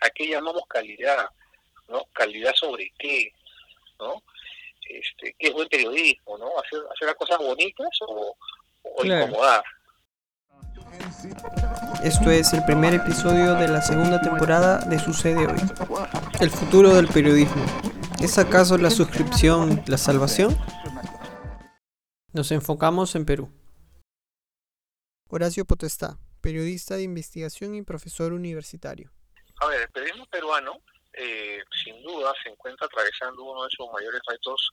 ¿A qué llamamos calidad? ¿No? ¿Calidad sobre qué? ¿No? Este, ¿Qué es buen periodismo? ¿No? ¿Hacer, hacer las cosas bonitas o, o incomodar? Esto es el primer episodio de la segunda temporada de Sucede Hoy. El futuro del periodismo. ¿Es acaso la suscripción la salvación? Nos enfocamos en Perú. Horacio Potestá, periodista de investigación y profesor universitario. A ver, el periodismo peruano eh, sin duda se encuentra atravesando uno de sus mayores retos,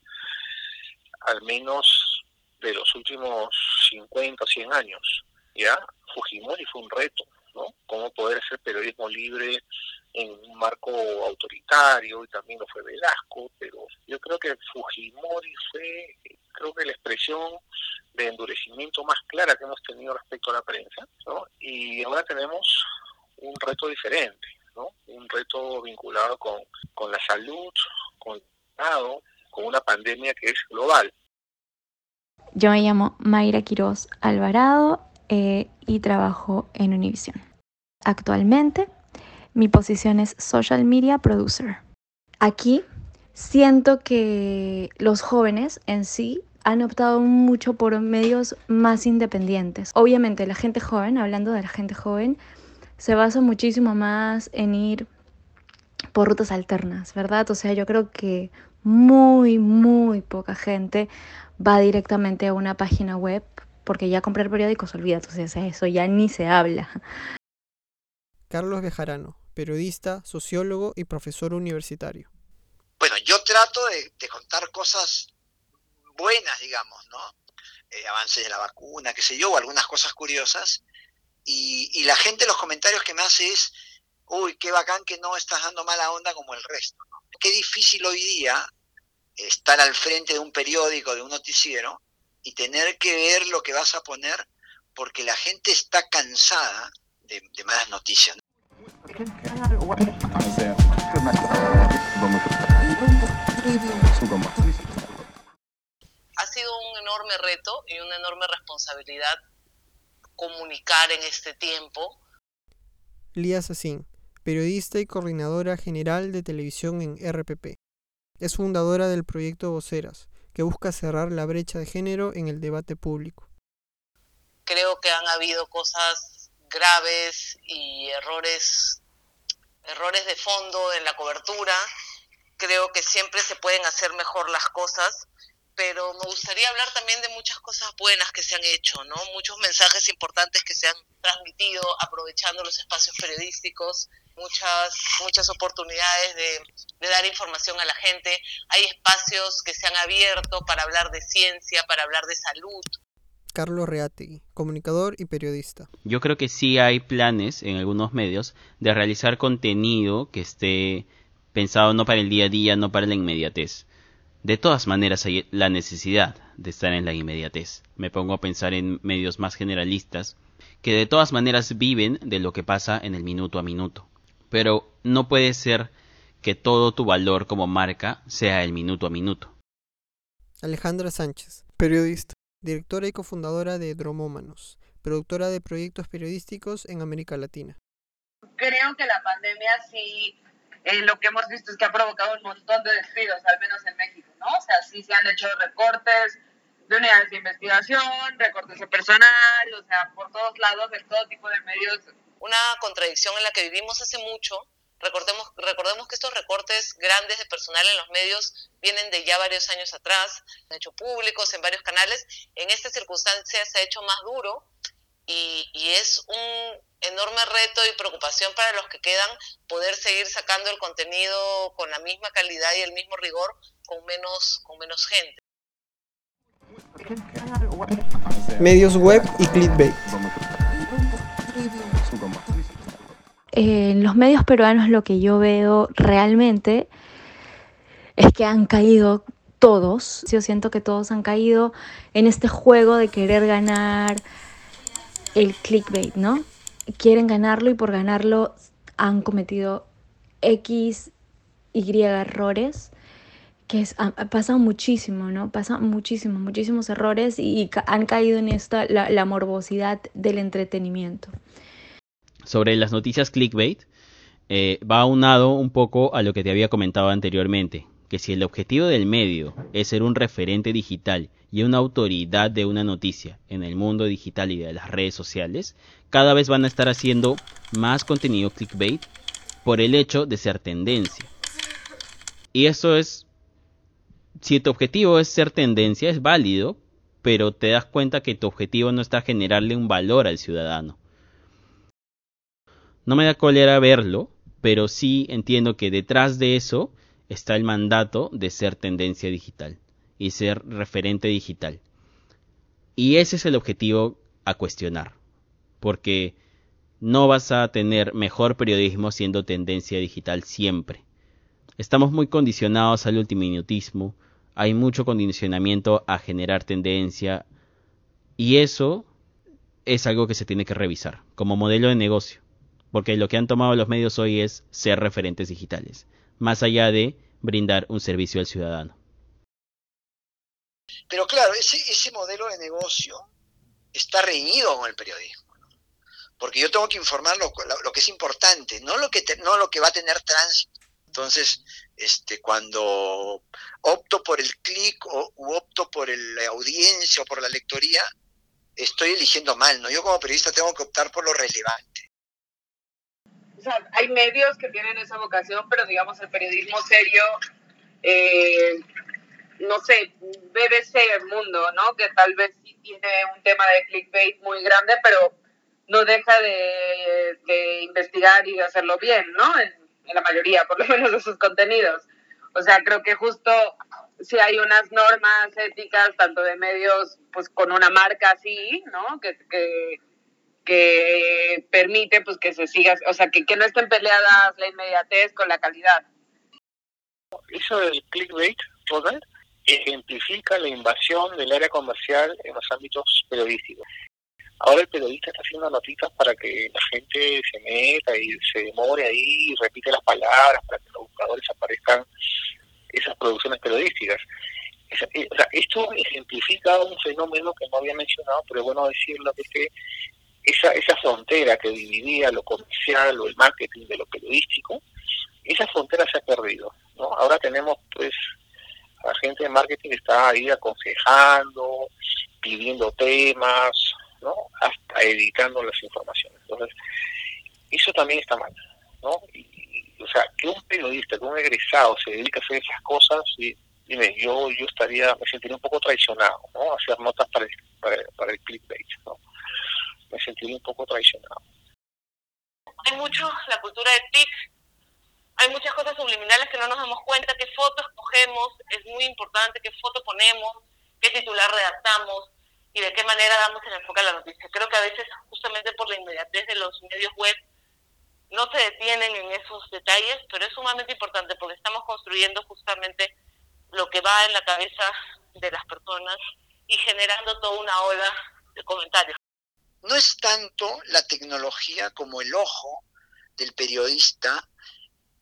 al menos de los últimos 50 o 100 años. ¿ya? Fujimori fue un reto, ¿no? Cómo poder hacer periodismo libre en un marco autoritario y también lo fue Velasco, pero yo creo que Fujimori fue, creo que la expresión de endurecimiento más clara que hemos tenido respecto a la prensa, ¿no? Y ahora tenemos un reto diferente, ¿no? Un reto vinculado con, con la salud, con con una pandemia que es global. Yo me llamo Mayra Quiroz Alvarado eh, y trabajo en Univision. Actualmente, mi posición es Social Media Producer. Aquí siento que los jóvenes en sí han optado mucho por medios más independientes. Obviamente la gente joven, hablando de la gente joven, se basa muchísimo más en ir por rutas alternas, ¿verdad? O sea, yo creo que muy, muy poca gente va directamente a una página web porque ya comprar periódicos, olvídate, o sea, eso ya ni se habla. Carlos Bejarano, periodista, sociólogo y profesor universitario. Bueno, yo trato de, contar cosas buenas, digamos, ¿no? Eh, avances de la vacuna, qué sé yo, o algunas cosas curiosas. Y, la gente, los comentarios que me hace es, uy, qué bacán que no estás dando mala onda como el resto. Qué difícil hoy día estar al frente de un periódico, de un noticiero, y tener que ver lo que vas a poner porque la gente está cansada de, malas noticias. Ha sido un enorme reto y una enorme responsabilidad comunicar en este tiempo. Lía Sassin, periodista y coordinadora general de televisión en RPP. Es fundadora del proyecto Voceras, que busca cerrar la brecha de género en el debate público. Creo que han habido cosas graves y errores errores de fondo en la cobertura. Creo que siempre se pueden hacer mejor las cosas, pero me gustaría hablar también de muchas cosas buenas que se han hecho, ¿no? Muchos mensajes importantes que se han transmitido aprovechando los espacios periodísticos, muchas, muchas oportunidades de, dar información a la gente. Hay espacios que se han abierto para hablar de ciencia, para hablar de salud. Carlos Reati, comunicador y periodista. Yo creo que sí hay planes en algunos medios de realizar contenido que esté pensado no para el día a día, no para la inmediatez. De todas maneras hay la necesidad de estar en la inmediatez. Me pongo a pensar en medios más generalistas que de todas maneras viven de lo que pasa en el minuto a minuto pero no puede ser que todo tu valor como marca sea el minuto a minuto. Alejandra Sánchez, periodista, directora y cofundadora de Dromómanos, productora de proyectos periodísticos en América Latina. Creo que la pandemia sí, eh, lo que hemos visto es que ha provocado un montón de despidos, al menos en México, ¿no? O sea, sí se han hecho recortes de unidades de investigación, recortes de personal, o sea, por todos lados, en todo tipo de medios una contradicción en la que vivimos hace mucho. Recordemos, recordemos que estos recortes grandes de personal en los medios vienen de ya varios años atrás, han hecho públicos en varios canales. En esta circunstancia se ha hecho más duro y, y, es un enorme reto y preocupación para los que quedan poder seguir sacando el contenido con la misma calidad y el mismo rigor con menos, con menos gente. Medios web y clickbait. en los medios peruanos lo que yo veo realmente es que han caído todos. Yo siento que todos han caído en este juego de querer ganar el clickbait, ¿no? Quieren ganarlo y por ganarlo han cometido X, Y errores que es, pasan muchísimo, ¿no? Pasan muchísimos, muchísimos errores y, han caído en esta, la morbosidad del entretenimiento sobre las noticias clickbait, eh, va aunado un poco a lo que te había comentado anteriormente, que si el objetivo del medio es ser un referente digital y una autoridad de una noticia en el mundo digital y de las redes sociales, cada vez van a estar haciendo más contenido clickbait por el hecho de ser tendencia. Y eso es, si tu objetivo es ser tendencia, es válido, pero te das cuenta que tu objetivo no está generarle un valor al ciudadano. No me da cólera verlo, pero sí entiendo que detrás de eso está el mandato de ser tendencia digital y ser referente digital. Y ese es el objetivo a cuestionar, porque no vas a tener mejor periodismo siendo tendencia digital siempre. Estamos muy condicionados al ultiminutismo, hay mucho condicionamiento a generar tendencia y eso es algo que se tiene que revisar como modelo de negocio, porque lo que han tomado los medios hoy es ser referentes digitales, más allá de brindar un servicio al ciudadano. Pero claro, ese, modelo de negocio está reñido con el periodismo, porque yo tengo que informar lo, lo, que es importante, no lo que, no lo que va a tener tránsito. Entonces, este, cuando opto por el clic o opto por la audiencia o por la lectoría, estoy eligiendo mal, ¿no? Yo como periodista tengo que optar por lo relevante. O sea, hay medios que tienen esa vocación, pero digamos el periodismo serio, eh, no sé, BBC Mundo, ¿no? Que tal vez sí tiene un tema de clickbait muy grande, pero no deja de, de investigar y de hacerlo bien, ¿no? en la mayoría, por lo menos de sus contenidos. O sea, creo que justo si hay unas normas éticas, tanto de medios, pues con una marca así, ¿no? Que, que, permite pues que se siga, o sea, que, que no estén peleadas la inmediatez con la calidad. Eso del clickbait, ¿verdad? ejemplifica la invasión del área comercial en los ámbitos periodísticos. Ahora el periodista está haciendo notitas para que la gente se meta y se demore ahí y repite las palabras para que los buscadores aparezcan esas producciones periodísticas. Eh, o sea, esto ejemplifica un fenómeno que no había mencionado, pero es bueno decirlo, que es que esa, esa frontera que dividía lo comercial o el marketing de lo periodístico, esa frontera se ha perdido. ¿no? Ahora tenemos pues la gente de marketing está ahí aconsejando, pidiendo temas, ¿no? hasta editando las informaciones. Entonces, eso también está mal. ¿no? o sea, que un periodista, que un egresado se dedique a hacer esas cosas, y, dime, yo yo estaría, me sentiría un poco traicionado, ¿no? Hacer notas para el, para, el clickbait, ¿no? Me sentiría un poco traicionado. Hay mucho la cultura de click, hay muchas cosas subliminales que no nos damos cuenta, qué fotos cogemos, es muy importante qué foto ponemos, qué titular redactamos, y de qué manera damos el enfoque a la noticia. Creo que a veces, justamente por la inmediatez de los medios web, no se detienen en esos detalles, pero es sumamente importante porque estamos construyendo justamente lo que va en la cabeza de las personas y generando toda una ola de comentarios. No es tanto la tecnología como el ojo del periodista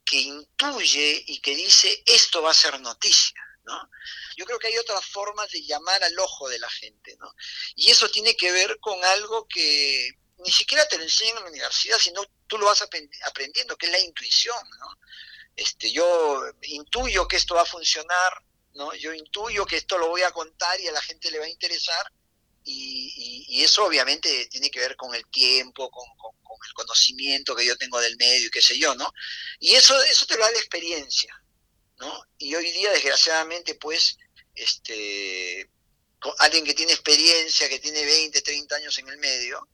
que intuye y que dice esto va a ser noticia. ¿No? Yo creo que hay otras formas de llamar al ojo de la gente, ¿no? Y eso tiene que ver con algo que ni siquiera te lo enseñan en la universidad, sino tú lo vas aprendiendo, que es la intuición, ¿no? Este, yo intuyo que esto va a funcionar, ¿no? Yo intuyo que esto lo voy a contar y a la gente le va a interesar, y, eso obviamente tiene que ver con el tiempo, con, el conocimiento que yo tengo del medio y qué sé yo, ¿no? Y eso, eso te lo da la experiencia, ¿no? Y hoy día, desgraciadamente, pues, este, alguien que tiene experiencia, que tiene 20, 30 años en el medio,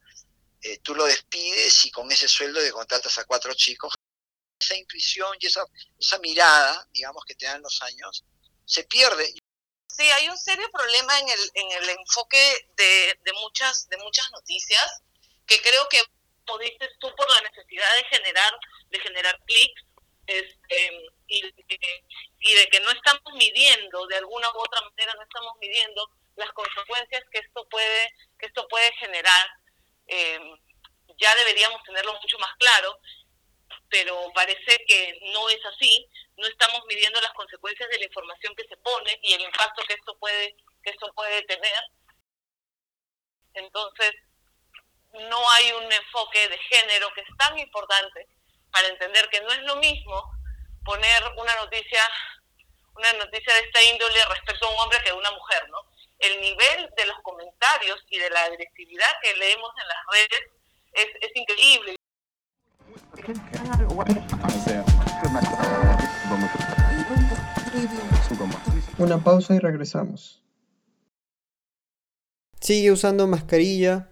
eh, tú lo despides y con ese sueldo de contratas a cuatro chicos. Esa intuición y esa, esa mirada, digamos, que te dan los años, se pierde. Sí, hay un serio problema en el, en el enfoque de, de, muchas, de muchas noticias, que creo que, como dices tú, por la necesidad de generar, de generar clics, este, y, y de que no estamos midiendo, de alguna u otra manera no estamos midiendo las consecuencias que esto puede, que esto puede generar, eh, ya deberíamos tenerlo mucho más claro, pero parece que no es así, no estamos midiendo las consecuencias de la información que se pone y el impacto que esto puede, que esto puede tener. Entonces, no hay un enfoque de género que es tan importante para entender que no es lo mismo poner una noticia una noticia de esta índole respecto a un hombre que a una mujer, ¿no? El nivel de los comentarios y de la agresividad que leemos en las redes es, es increíble. Una pausa y regresamos. Sigue usando mascarilla.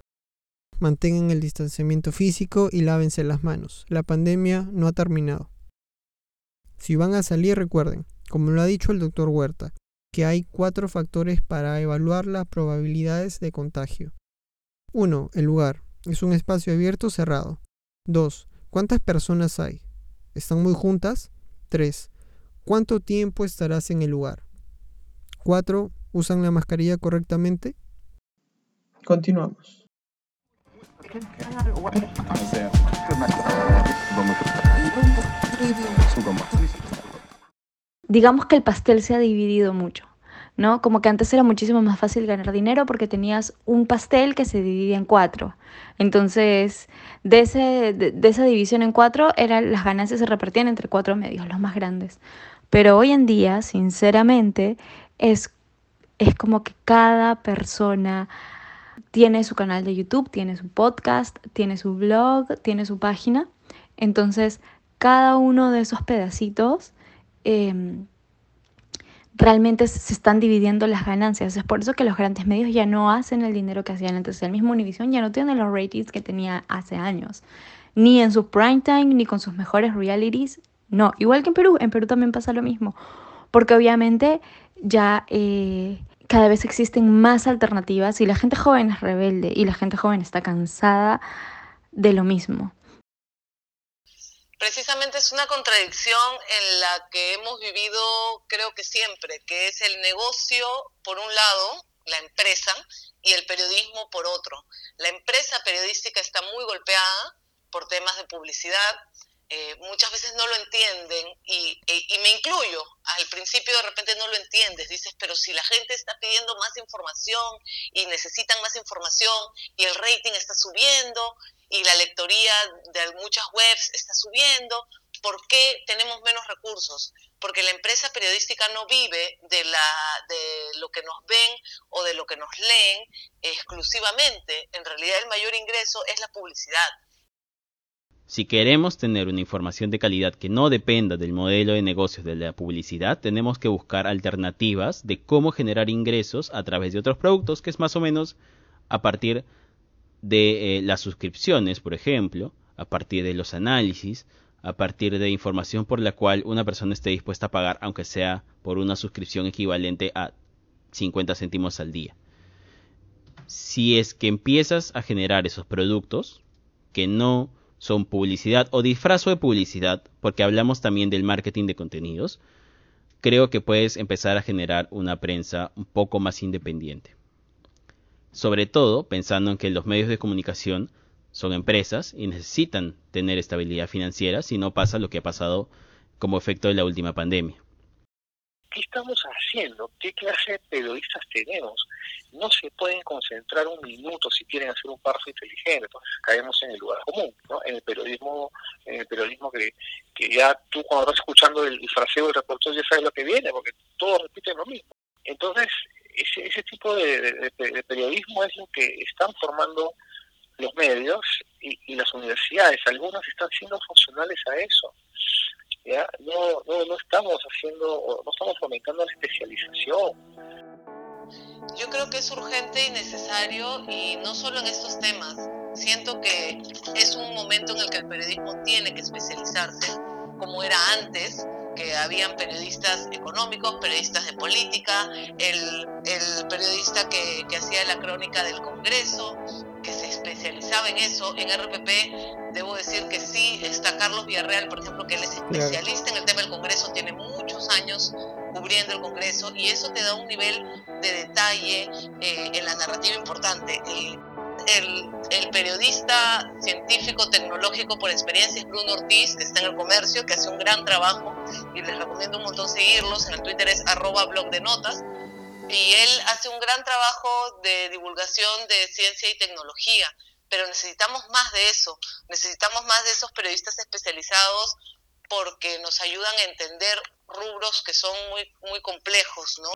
Mantengan el distanciamiento físico y lávense las manos. La pandemia no ha terminado. Si van a salir, recuerden, como lo ha dicho el doctor Huerta, que hay cuatro factores para evaluar las probabilidades de contagio. 1. El lugar. ¿Es un espacio abierto o cerrado? 2. ¿Cuántas personas hay? ¿Están muy juntas? 3. ¿Cuánto tiempo estarás en el lugar? 4. ¿Usan la mascarilla correctamente? Continuamos. Digamos que el pastel se ha dividido mucho, ¿no? Como que antes era muchísimo más fácil ganar dinero porque tenías un pastel que se dividía en cuatro. Entonces, de, ese, de, esa división en cuatro, eran, las ganancias se repartían entre cuatro medios, los más grandes. Pero hoy en día, sinceramente, es, es como que cada persona tiene su canal de YouTube, tiene su podcast, tiene su blog, tiene su página. Entonces, cada uno de esos pedacitos em, realmente se están dividiendo las ganancias. Es por eso que los grandes medios ya no hacen el dinero que hacían antes. El mismo Univision ya no tiene los ratings que tenía hace años. Ni en su prime time, ni con sus mejores realities. No, igual que en Perú. En Perú también pasa lo mismo. Porque obviamente ya eh, cada vez existen más alternativas y la gente joven es rebelde y la gente joven está cansada de lo mismo. Precisamente es una contradicción en la que hemos vivido creo que siempre, que es el negocio por un lado, la empresa, y el periodismo por otro. La empresa periodística está muy golpeada por temas de publicidad, eh, muchas veces no lo entienden y, e, y, me incluyo. Al principio de repente no lo entiendes, dices, pero si la gente está pidiendo más información y necesitan más información y el rating está subiendo y la lectoría de muchas webs está subiendo, ¿por qué tenemos menos recursos? Porque la empresa periodística no vive de, la, de lo que nos ven o de lo que nos leen exclusivamente. En realidad el mayor ingreso es la publicidad si queremos tener una información de calidad que no dependa del modelo de negocios de la publicidad, tenemos que buscar alternativas de cómo generar ingresos a través de otros productos, que es más o menos a partir de eh, las suscripciones, por ejemplo, a partir de los análisis, a partir de información por la cual una persona esté dispuesta a pagar, aunque sea por una suscripción equivalente a 50 céntimos al día. Si es que empiezas a generar esos productos que no son publicidad o disfrazo de publicidad, porque hablamos también del marketing de contenidos, creo que puedes empezar a generar una prensa un poco más independiente. Sobre todo pensando en que los medios de comunicación son empresas y necesitan tener estabilidad financiera si no pasa lo que ha pasado como efecto de la última pandemia. ¿Qué estamos haciendo? ¿Qué clase de periodistas tenemos? No se pueden concentrar un minuto si quieren hacer un párrafo inteligente, entonces caemos en el lugar común, ¿no? En el periodismo, en el periodismo que, que ya tú cuando estás escuchando el, fraseo del reportero ya sabes lo que viene, porque todos repiten lo mismo. Entonces, ese, ese tipo de, periodismo es lo que están formando los medios y, y las universidades. Algunas están siendo funcionales a eso no, no, no estamos haciendo, no estamos fomentando la especialización. Yo creo que es urgente y necesario y no solo en estos temas. Siento que es un momento en el que el periodismo tiene que especializarse, como era antes, que habían periodistas económicos, periodistas de política, el, el periodista que, que hacía la crónica del Congreso, que se especializaba en eso. En RPP debo decir que sí, está Carlos Villarreal, por ejemplo, que él es especialista en el tema del Congreso, tiene muchos años cubriendo el Congreso y eso te da un nivel de detalle eh, en la narrativa importante. el, el, periodista científico tecnológico por experiencia es Bruno Ortiz, que está en el comercio, que hace un gran trabajo y les recomiendo un montón seguirlos. En el Twitter es arroba blog de notas y él hace un gran trabajo de divulgación de ciencia y tecnología. pero necesitamos más de eso, necesitamos más de esos periodistas especializados porque nos ayudan a entender rubros que son muy, muy complejos, ¿no?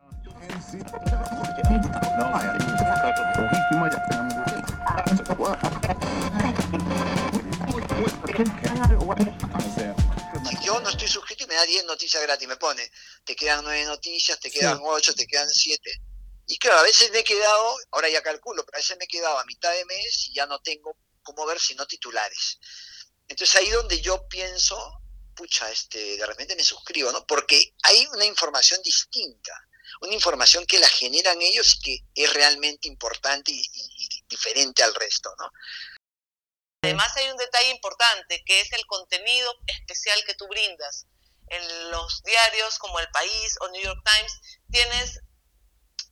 Si yo no estoy suscrito y me da 10 noticias gratis, me pone, te quedan 9 noticias, te quedan 8, te quedan 7. Y claro, a veces me he quedado, ahora ya calculo, pero a veces me he quedado a mitad de mes y ya no tengo cómo ver sino titulares. Entonces ahí donde yo pienso, pucha, este, de repente me suscribo, ¿no? Porque hay una información distinta, una información que la generan ellos y que es realmente importante y, y diferente al resto, ¿no? Además hay un detalle importante que es el contenido especial que tú brindas. En los diarios como El País o New York Times tienes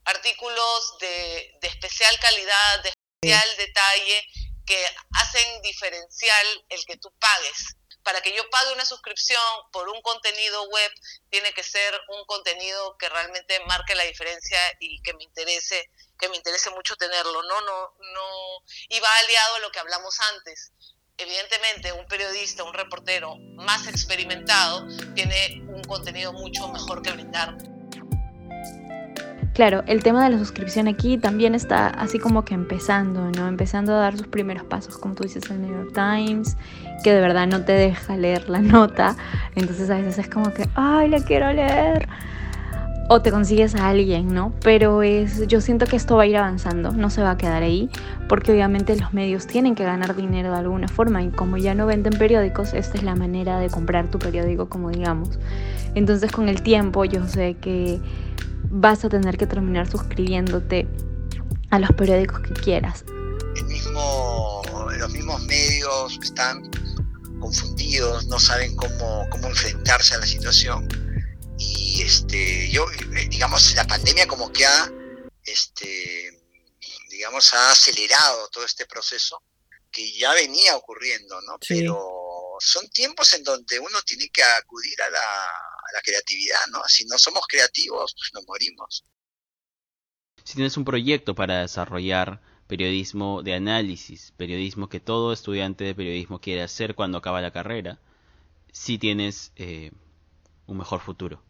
artículos de, de especial calidad, de especial detalle, que hacen diferencial el que tú pagues. Para que yo pague una suscripción por un contenido web, tiene que ser un contenido que realmente marque la diferencia y que me interese, que me interese mucho tenerlo. No, no, no. Y va aliado a lo que hablamos antes. Evidentemente, un periodista, un reportero más experimentado tiene un contenido mucho mejor que brindar. Claro, el tema de la suscripción aquí también está así como que empezando, ¿no? Empezando a dar sus primeros pasos, como tú dices, el New York Times, que de verdad no te deja leer la nota. Entonces a veces es como que, ay, la quiero leer. O te consigues a alguien, ¿no? Pero es, yo siento que esto va a ir avanzando, no se va a quedar ahí, porque obviamente los medios tienen que ganar dinero de alguna forma y como ya no venden periódicos, esta es la manera de comprar tu periódico, como digamos. Entonces con el tiempo yo sé que vas a tener que terminar suscribiéndote a los periódicos que quieras. El mismo, los mismos medios están confundidos, no saben cómo, cómo enfrentarse a la situación. Y este, yo, eh, digamos, la pandemia como que ha, este, digamos, ha acelerado todo este proceso que ya venía ocurriendo, ¿no? Pero son tiempos en donde uno tiene que acudir a la, la creatividad, ¿no? Si no somos creativos, pues nos morimos. Si tienes un proyecto para desarrollar periodismo de análisis, periodismo que todo estudiante de periodismo quiere hacer cuando acaba la carrera, si tienes eh, un mejor futuro.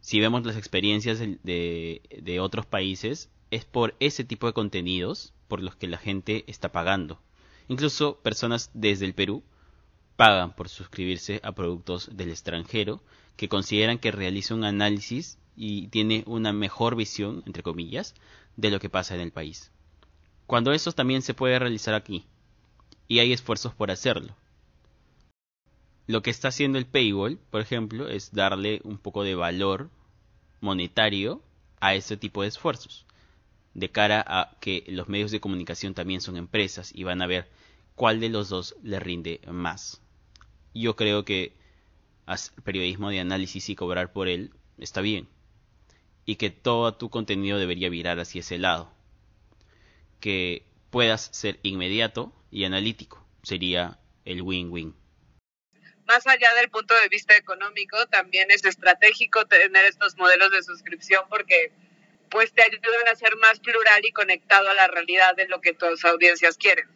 Si vemos las experiencias de, de otros países, es por ese tipo de contenidos por los que la gente está pagando. Incluso personas desde el Perú pagan por suscribirse a productos del extranjero que consideran que realiza un análisis y tiene una mejor visión, entre comillas, de lo que pasa en el país. Cuando eso también se puede realizar aquí, y hay esfuerzos por hacerlo. Lo que está haciendo el paywall, por ejemplo, es darle un poco de valor monetario a ese tipo de esfuerzos, de cara a que los medios de comunicación también son empresas y van a ver cuál de los dos le rinde más. Yo creo que hacer periodismo de análisis y cobrar por él, está bien. Y que todo tu contenido debería virar hacia ese lado. Que puedas ser inmediato y analítico. Sería el win-win. Más allá del punto de vista económico, también es estratégico tener estos modelos de suscripción porque pues te ayudan a ser más plural y conectado a la realidad de lo que tus audiencias quieren.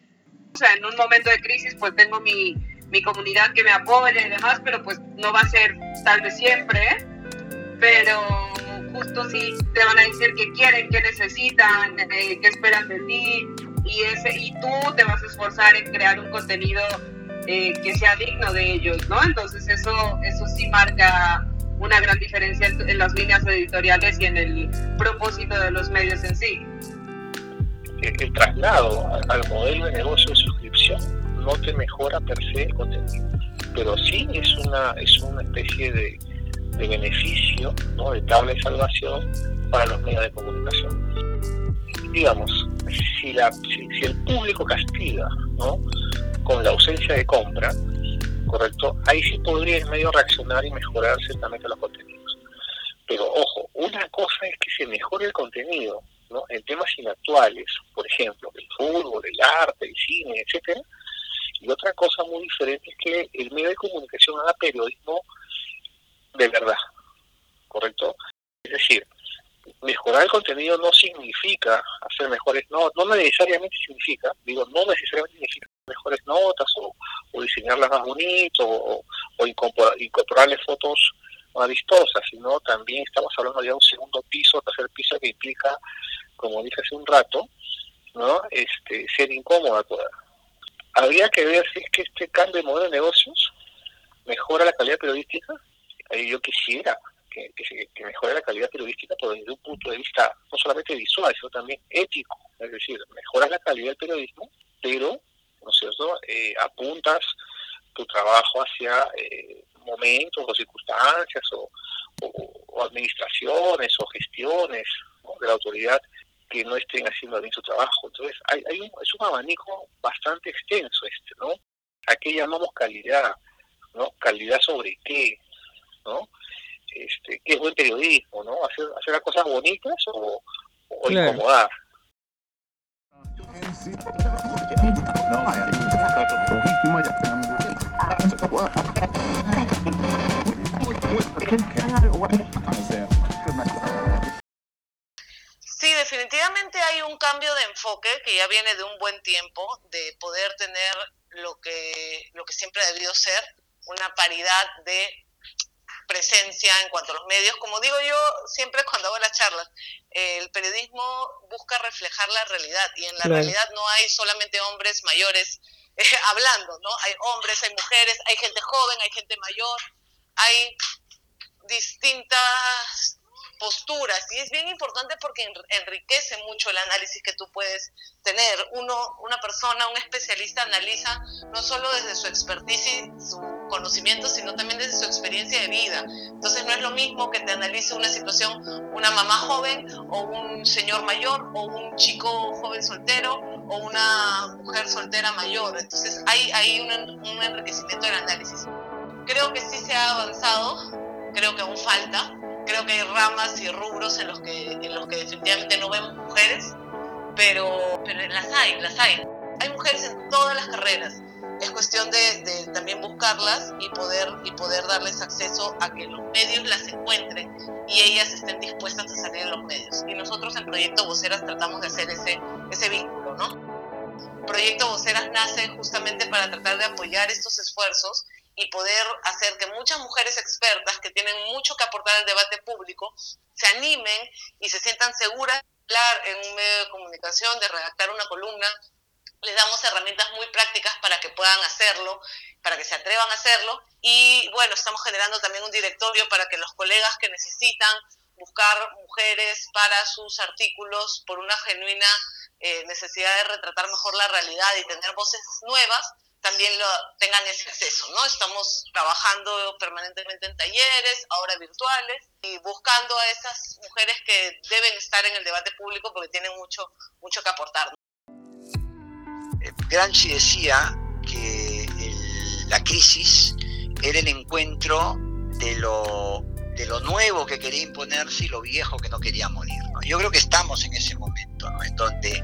O sea, en un momento de crisis pues tengo mi, mi comunidad que me apoya y demás, pero pues no va a ser tal vez siempre, pero justo si te van a decir qué quieren, qué necesitan, eh, qué esperan de ti, y, ese, y tú te vas a esforzar en crear un contenido eh, que sea digno de ellos, ¿no? Entonces eso, eso sí marca una gran diferencia en, las líneas editoriales y en el propósito de los medios en sí. El, traslado al modelo de negocio de suscripción no te mejora per se el contenido, pero sí es una, es una especie de, beneficio, ¿no? de tabla de salvación para los medios de comunicación. Digamos, si, la, si, el público castiga ¿no? con la ausencia de compra, ¿correcto? Ahí sí podría el medio reaccionar y mejorar ciertamente los contenidos. Pero ojo, una cosa es que se mejore el contenido ¿no? en temas inactuales, por ejemplo, el fútbol, el arte, el cine, etcétera, y otra cosa muy diferente es que el medio de comunicación haga periodismo de verdad, ¿correcto? Es decir, mejorar el contenido no significa hacer mejores notas, no necesariamente significa, digo, no necesariamente significa mejores notas o, diseñarlas más bonito o, incorporarle fotos más vistosas, sino también estamos hablando ya de un segundo piso, tercer piso que implica, como dije hace un rato, ¿no? este ser incómoda toda. Habría que ver si es que este cambio de modelo de negocios mejora la calidad periodística. Yo quisiera que, que, mejore la calidad periodística, pero desde un punto de vista no solamente visual, sino también ético. Es decir, mejoras la calidad del periodismo, pero, ¿no es cierto?, eh, apuntas tu trabajo hacia eh, momentos o circunstancias o, administraciones o gestiones de la autoridad que no estén haciendo bien su trabajo. Entonces, hay, hay un, es un abanico bastante extenso este, ¿no? ¿A qué llamamos calidad? ¿No? ¿Calidad sobre qué? ¿No? este, qué es buen periodismo, ¿no? Hacer, hacer las cosas bonitas o, incomodar. Sí, definitivamente hay un cambio de enfoque que ya viene de un buen tiempo, de poder tener lo que, lo que siempre ha debido ser, una paridad de presencia en cuanto a los medios. Como digo yo siempre cuando hago las charlas, el periodismo busca reflejar la realidad y en la realidad no hay solamente hombres mayores eh, hablando, ¿no? Hay hombres, hay mujeres, hay gente joven, hay gente mayor, hay distintas posturas y es bien importante porque enriquece mucho el análisis que tú puedes tener. Uno, una persona, un especialista analiza no solo desde su expertise y su conocimiento, sino también desde su experiencia de vida. Entonces no es lo mismo que te analice una situación una mamá joven o un señor mayor o un chico joven soltero o una mujer soltera mayor. Entonces hay, hay un, un enriquecimiento del análisis. Creo que sí se ha avanzado, creo que aún falta, creo que hay ramas y rubros en los que, en los que definitivamente no vemos mujeres, pero, pero las hay, las hay. Hay mujeres en todas las carreras. Es cuestión de, también buscarlas y poder, y poder darles acceso a que los medios las encuentren y ellas estén dispuestas a salir en los medios. Y nosotros en Proyecto Voceras tratamos de hacer ese, ese vínculo, ¿no? Proyecto Voceras nace justamente para tratar de apoyar estos esfuerzos y poder hacer que muchas mujeres expertas que tienen mucho que aportar al debate público se animen y se sientan seguras hablar en un medio de comunicación, de redactar una columna. Les damos herramientas muy prácticas para que puedan hacerlo, para que se atrevan a hacerlo. Y bueno, estamos generando también un directorio para que los colegas que necesitan buscar mujeres para sus artículos por una genuina eh, necesidad de retratar mejor la realidad y tener voces nuevas, también lo, tengan ese acceso, ¿no? Estamos trabajando permanentemente en talleres, ahora virtuales, y buscando a esas mujeres que deben estar en el debate público porque tienen mucho, mucho que aportar. Gramsci decía que la crisis era el encuentro de lo, de lo nuevo que quería imponerse y lo viejo que no quería morir. Yo creo que estamos en ese momento, ¿no? En donde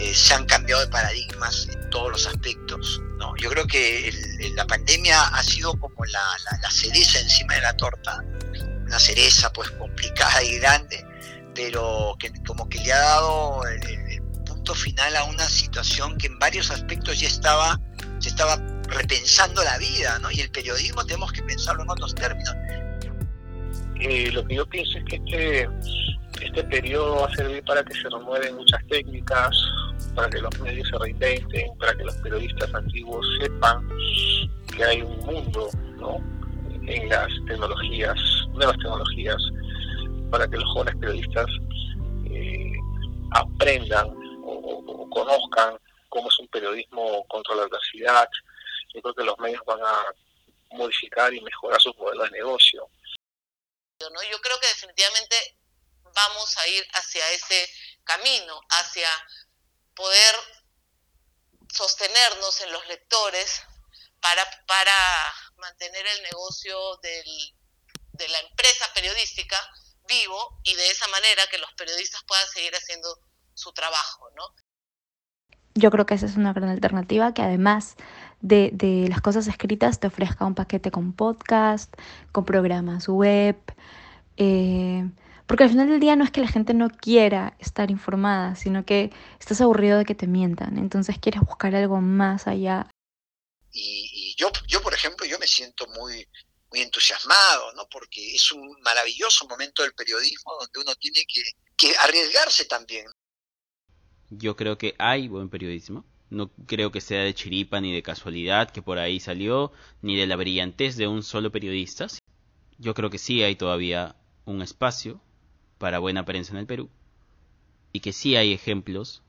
eh, se han cambiado de paradigmas en todos los aspectos. ¿no? Yo creo que la pandemia ha sido como la, cereza encima de la torta, una cereza pues complicada y grande, pero que como que le ha dado final a una situación que en varios aspectos ya estaba, se estaba repensando la vida, ¿no? Y el periodismo tenemos que pensarlo en otros términos. Lo que yo pienso es que este, este periodo va a servir para que se remueven muchas técnicas, para que los medios se reinventen, para que los periodistas antiguos sepan que hay un mundo en las tecnologías, nuevas tecnologías, para que los jóvenes periodistas eh, aprendan conozcan cómo es un periodismo contra la adversidad. Yo creo que los medios van a modificar y mejorar sus modelos de negocio. Yo creo que definitivamente vamos a ir hacia ese camino, hacia poder sostenernos en los lectores para, para mantener el negocio del, de la empresa periodística vivo y de esa manera que los periodistas puedan seguir haciendo su trabajo, ¿no? Yo creo que esa es una gran alternativa que además de, de las cosas escritas te ofrezca un paquete con podcast, con programas web, eh, Porque al final del día no es que la gente no quiera estar informada, sino que estás aburrido de que te mientan, entonces quieres buscar algo más allá. Y, yo, yo, por ejemplo, yo me siento muy, muy entusiasmado, ¿no? Porque es un maravilloso momento del periodismo donde uno tiene que, que arriesgarse también. Yo creo que hay buen periodismo. No creo que sea de chiripa ni de casualidad que por ahí salió, ni de la brillantez de un solo periodista. Yo creo que sí hay todavía un espacio para buena prensa en el Perú y que sí hay ejemplos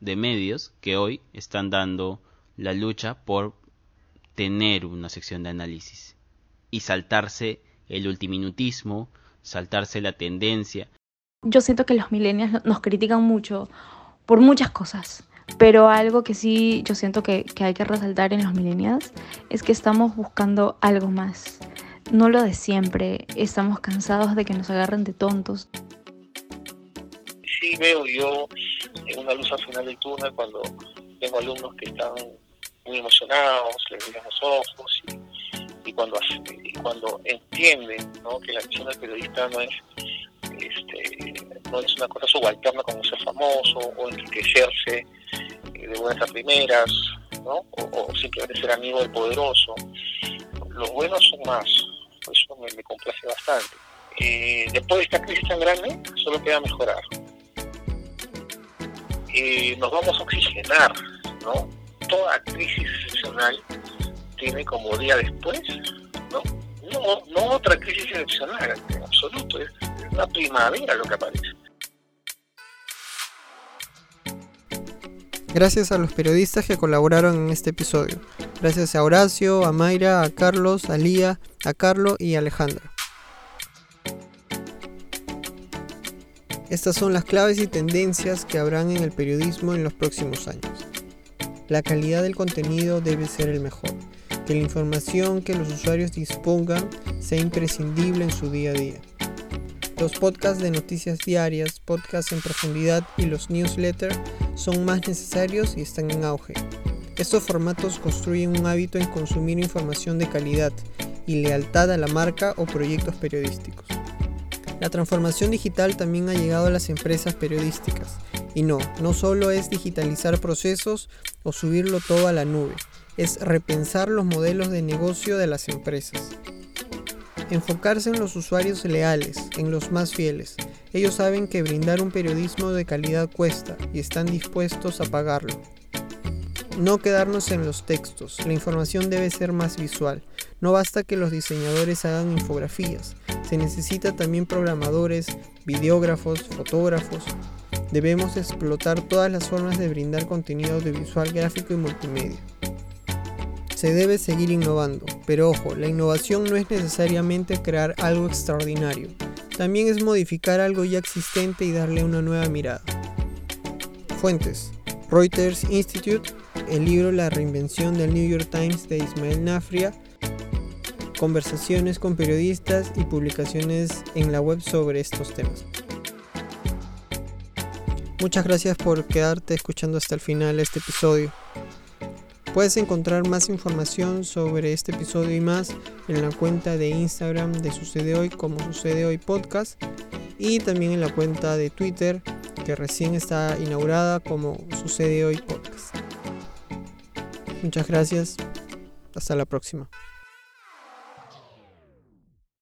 de medios que hoy están dando la lucha por tener una sección de análisis y saltarse el ultiminutismo, saltarse la tendencia. Yo siento que los millennials nos critican mucho por muchas cosas, pero algo que sí yo siento que, que hay que resaltar en los millennials es que estamos buscando algo más. No lo de siempre, estamos cansados de que nos agarren de tontos. Sí veo yo una luz al final del túnel cuando tengo alumnos que están muy emocionados, les miran los ojos y, cuando, y cuando entienden que la misión del periodista no es este, no es una cosa subalterna como ser famoso o enriquecerse eh, de buenas a primeras, ¿no? o, simplemente ser amigo del poderoso. Los buenos son más, eso me, me complace bastante. Eh, después de esta crisis tan grande, solo queda mejorar. Eh, nos vamos a oxigenar, ¿no? Toda crisis excepcional tiene como día después, ¿no? No, no otra crisis excepcional, en absoluto, es una primavera lo que aparece. Gracias a los periodistas que colaboraron en este episodio. Gracias a Horacio, a Mayra, a Carlos, a Lía, a Carlo y a Alejandra. Estas son las claves y tendencias que habrán en el periodismo en los próximos años. La calidad del contenido debe ser el mejor, que la información que los usuarios dispongan sea imprescindible en su día a día. Los podcasts de noticias diarias, podcasts en profundidad y los newsletters son más necesarios y están en auge. Estos formatos construyen un hábito en consumir información de calidad y lealtad a la marca o proyectos periodísticos. La transformación digital también ha llegado a las empresas periodísticas. Y no, no solo es digitalizar procesos o subirlo todo a la nube, es repensar los modelos de negocio de las empresas. Enfocarse en los usuarios leales, en los más fieles. Ellos saben que brindar un periodismo de calidad cuesta y están dispuestos a pagarlo. No quedarnos en los textos, la información debe ser más visual. No basta que los diseñadores hagan infografías, se necesita también programadores, videógrafos, fotógrafos. Debemos explotar todas las formas de brindar contenido audiovisual, gráfico y multimedia se debe seguir innovando, pero ojo, la innovación no es necesariamente crear algo extraordinario, también es modificar algo ya existente y darle una nueva mirada. Fuentes. Reuters Institute, el libro La reinvención del New York Times de Ismael Nafria, conversaciones con periodistas y publicaciones en la web sobre estos temas. Muchas gracias por quedarte escuchando hasta el final este episodio. Puedes encontrar más información sobre este episodio y más en la cuenta de Instagram de Sucede Hoy como Sucede Hoy Podcast y también en la cuenta de Twitter que recién está inaugurada como Sucede Hoy Podcast. Muchas gracias. Hasta la próxima.